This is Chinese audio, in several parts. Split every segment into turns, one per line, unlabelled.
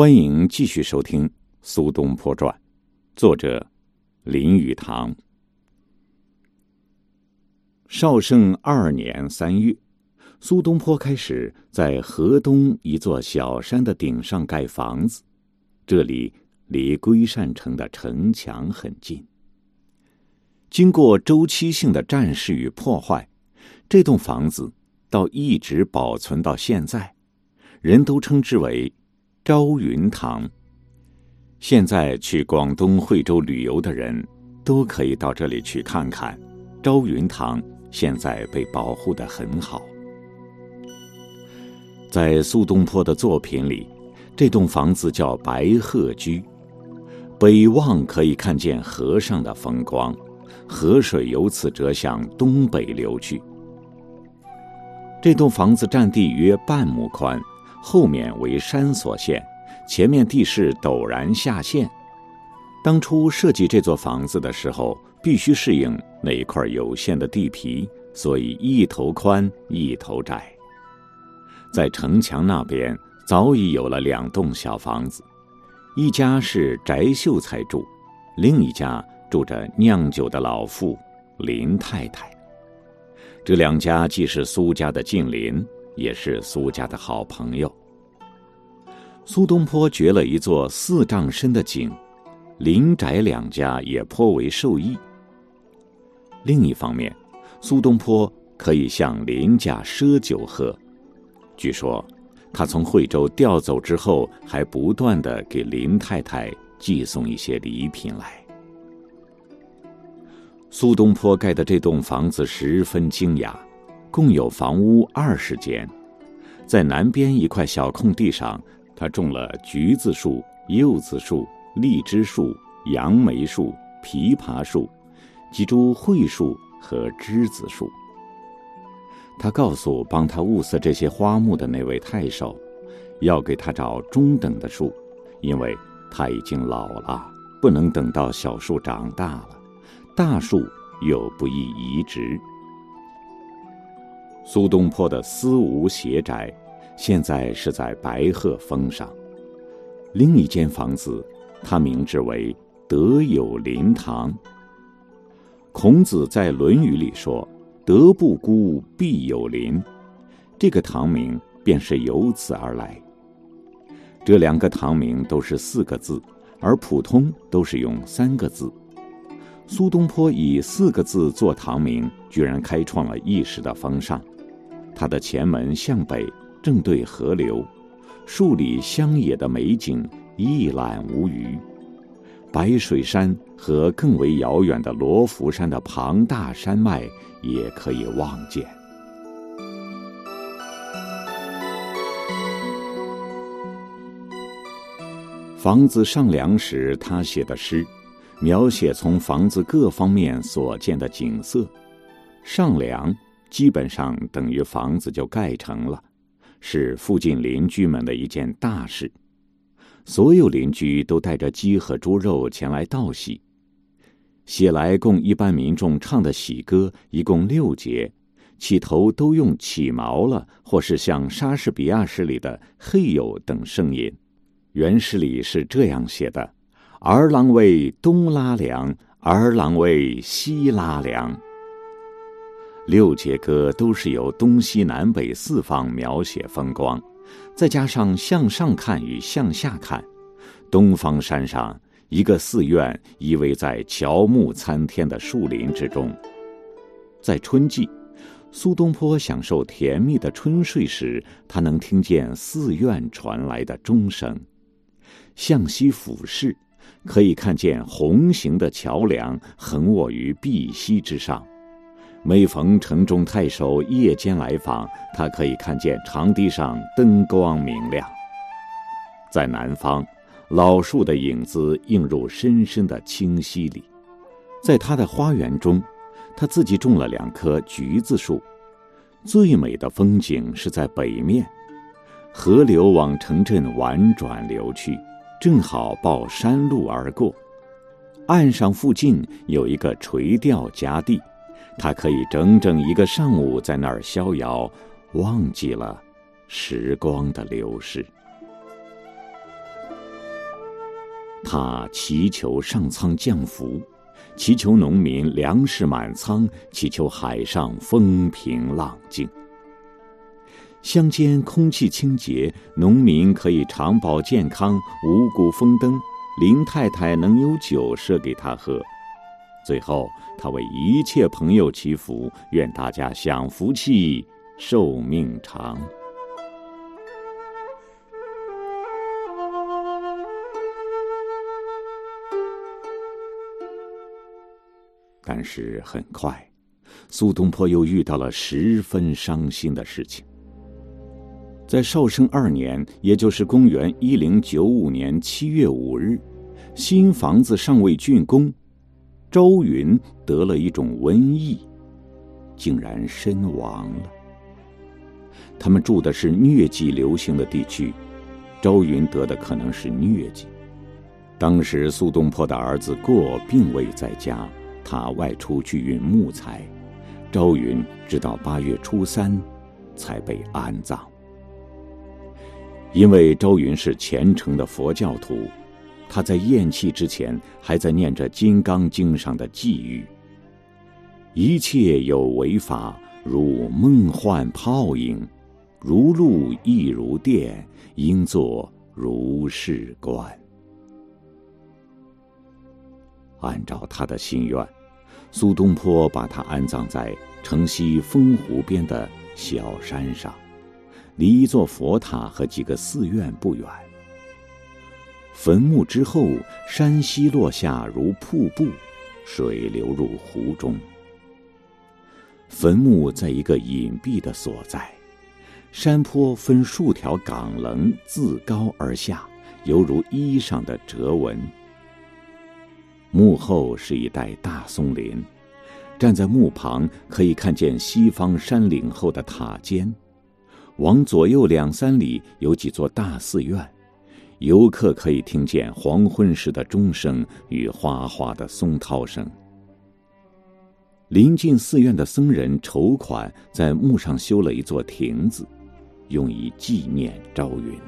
欢迎继续收听《苏东坡传》，作者林语堂。绍圣二年三月，苏东坡开始在河东一座小山的顶上盖房子，这里离归善城的城墙很近。经过周期性的战事与破坏，这栋房子倒一直保存到现在，人都称之为。朝云堂。现在去广东惠州旅游的人，都可以到这里去看看。朝云堂现在被保护的很好。在苏东坡的作品里，这栋房子叫白鹤居，北望可以看见河上的风光，河水由此折向东北流去。这栋房子占地约半亩宽。后面为山所陷，前面地势陡然下陷。当初设计这座房子的时候，必须适应那一块有限的地皮，所以一头宽一头窄。在城墙那边早已有了两栋小房子，一家是翟秀才住，另一家住着酿酒的老妇林太太。这两家既是苏家的近邻。也是苏家的好朋友。苏东坡掘了一座四丈深的井，林宅两家也颇为受益。另一方面，苏东坡可以向林家赊酒喝。据说，他从惠州调走之后，还不断的给林太太寄送一些礼品来。苏东坡盖的这栋房子十分精雅。共有房屋二十间，在南边一块小空地上，他种了橘子树、柚子树、荔枝树、杨梅树、枇杷树、几株桧树和栀子树。他告诉帮他物色这些花木的那位太守，要给他找中等的树，因为他已经老了，不能等到小树长大了，大树又不易移植。苏东坡的思吴邪宅，现在是在白鹤峰上。另一间房子，他名之为德有林堂。孔子在《论语》里说：“德不孤，必有邻。”这个堂名便是由此而来。这两个堂名都是四个字，而普通都是用三个字。苏东坡以四个字做堂名，居然开创了一时的风尚。他的前门向北，正对河流，数里乡野的美景一览无余。白水山和更为遥远的罗浮山的庞大山脉也可以望见。房子上梁时，他写的诗，描写从房子各方面所见的景色。上梁。基本上等于房子就盖成了，是附近邻居们的一件大事。所有邻居都带着鸡和猪肉前来道喜。写来供一般民众唱的喜歌一共六节，起头都用起毛了，或是像莎士比亚诗里的嘿呦等声音。原诗里是这样写的：“儿郎为东拉梁，儿郎为西拉梁。”六节歌都是由东西南北四方描写风光，再加上向上看与向下看，东方山上一个寺院依偎在乔木参天的树林之中。在春季，苏东坡享受甜蜜的春睡时，他能听见寺院传来的钟声；向西俯视，可以看见红形的桥梁横卧于碧溪之上。每逢城中太守夜间来访，他可以看见长堤上灯光明亮。在南方，老树的影子映入深深的清溪里。在他的花园中，他自己种了两棵橘子树。最美的风景是在北面，河流往城镇婉转流去，正好抱山路而过。岸上附近有一个垂钓夹地。他可以整整一个上午在那儿逍遥，忘记了时光的流逝。他祈求上苍降福，祈求农民粮食满仓，祈求海上风平浪静。乡间空气清洁，农民可以长保健康，五谷丰登。林太太能有酒设给他喝。最后，他为一切朋友祈福，愿大家享福气，寿命长。但是很快，苏东坡又遇到了十分伤心的事情。在绍圣二年，也就是公元一零九五年七月五日，新房子尚未竣工，周云得了一种瘟疫，竟然身亡了。他们住的是疟疾流行的地区，周云得的可能是疟疾。当时苏东坡的儿子过并未在家，他外出去运木材，周云直到八月初三才被安葬。因为周云是虔诚的佛教徒，他在咽气之前还在念着《金刚经》上的寄语：“一切有为法，如梦幻泡影，如露亦如电，应作如是观。”按照他的心愿，苏东坡把他安葬在城西丰湖边的小山上。离一座佛塔和几个寺院不远。坟墓之后，山溪落下如瀑布，水流入湖中。坟墓在一个隐蔽的所在，山坡分数条岗棱，自高而下，犹如衣裳的折纹。墓后是一带大松林，站在墓旁可以看见西方山岭后的塔尖。往左右两三里有几座大寺院，游客可以听见黄昏时的钟声与哗哗的松涛声。临近寺院的僧人筹款，在墓上修了一座亭子，用以纪念朝云。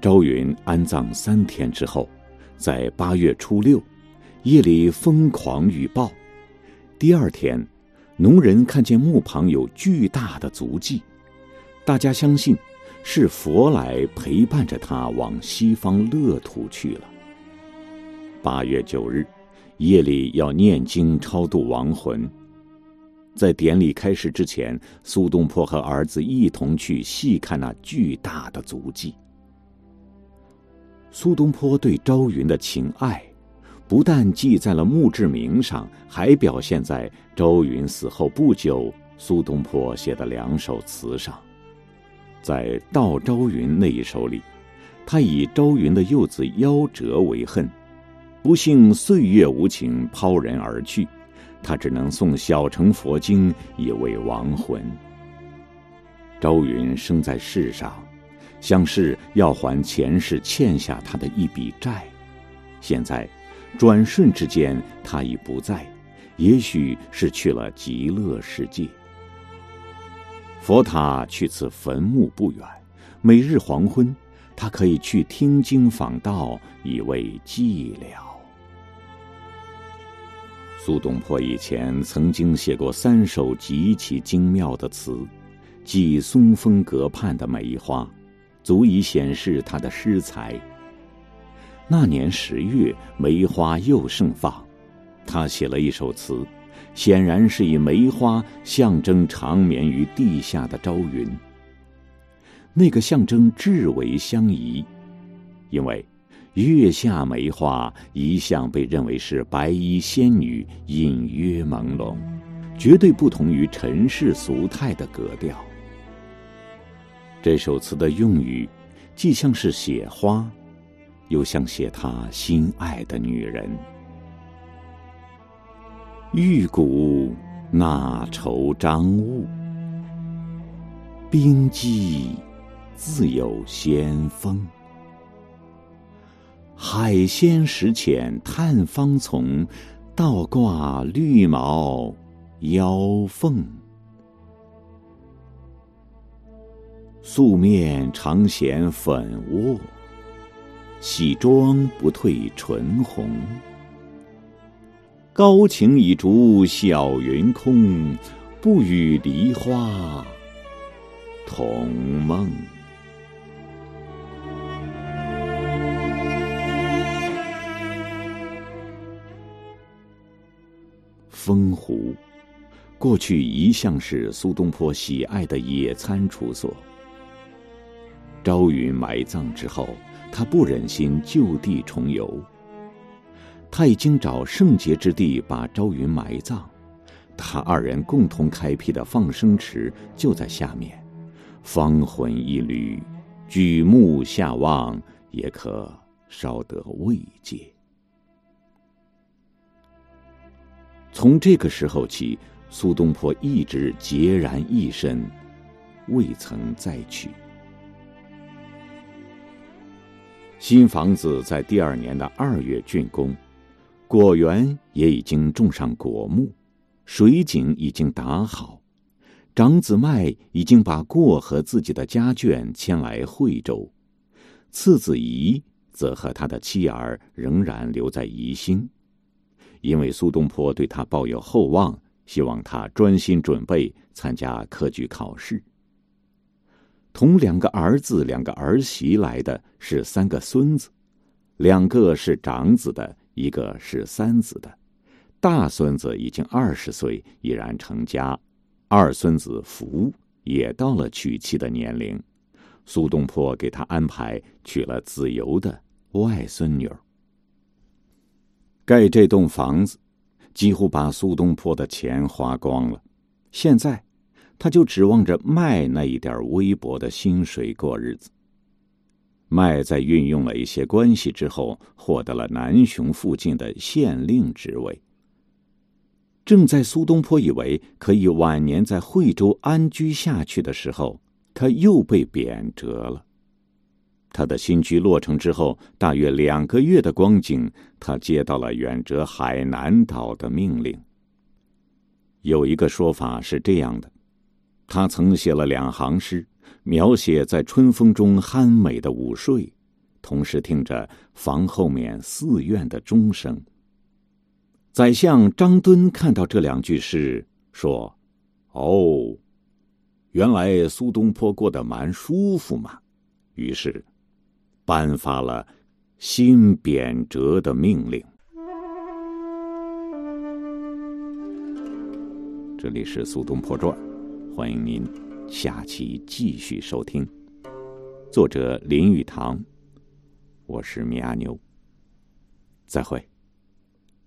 朝云安葬三天之后，在八月初六，夜里疯狂雨暴，第二天。农人看见墓旁有巨大的足迹，大家相信是佛来陪伴着他往西方乐土去了。八月九日，夜里要念经超度亡魂。在典礼开始之前，苏东坡和儿子一同去细看那巨大的足迹。苏东坡对朝云的情爱。不但记在了墓志铭上，还表现在周云死后不久，苏东坡写的两首词上。在《悼朝云》那一首里，他以周云的幼子夭折为恨，不幸岁月无情抛人而去，他只能送小乘佛经以慰亡魂。周云生在世上，像是要还前世欠下他的一笔债，现在。转瞬之间，他已不在，也许是去了极乐世界。佛塔去此坟墓不远，每日黄昏，他可以去听经访道，以慰寂寥。苏东坡以前曾经写过三首极其精妙的词，即松风阁畔的梅花，足以显示他的诗才。那年十月，梅花又盛放，他写了一首词，显然是以梅花象征长眠于地下的朝云。那个象征至为相宜，因为月下梅花一向被认为是白衣仙女，隐约朦胧，绝对不同于尘世俗态的格调。这首词的用语，既像是写花。又像写他心爱的女人。玉骨那愁张物，冰肌自有仙风。海鲜石浅探芳丛，倒挂绿毛腰凤。素面常显粉窝，洗妆不褪唇红。高情已逐晓云空，不与梨花同梦。风湖，过去一向是苏东坡喜爱的野餐处所。朝云埋葬之后，他不忍心就地重游。他已经找圣洁之地把朝云埋葬，他二人共同开辟的放生池就在下面，芳魂一缕，举目下望也可稍得慰藉。从这个时候起，苏东坡一直孑然一身，未曾再娶。新房子在第二年的二月竣工。果园也已经种上果木，水井已经打好，长子麦已经把过和自己的家眷迁来惠州，次子仪则和他的妻儿仍然留在宜兴，因为苏东坡对他抱有厚望，希望他专心准备参加科举考试。同两个儿子、两个儿媳来的是三个孙子，两个是长子的。一个是三子的，大孙子已经二十岁，已然成家；二孙子福也到了娶妻的年龄。苏东坡给他安排娶了子由的外孙女儿。盖这栋房子，几乎把苏东坡的钱花光了。现在，他就指望着卖那一点微薄的薪水过日子。麦在运用了一些关系之后，获得了南雄附近的县令职位。正在苏东坡以为可以晚年在惠州安居下去的时候，他又被贬谪了。他的新居落成之后，大约两个月的光景，他接到了远谪海南岛的命令。有一个说法是这样的：他曾写了两行诗。描写在春风中酣美的午睡，同时听着房后面寺院的钟声。宰相张敦看到这两句诗，说：“哦，原来苏东坡过得蛮舒服嘛。”于是，颁发了新贬谪的命令。这里是《苏东坡传》，欢迎您。下期继续收听，作者林语堂，我是米阿牛，再会。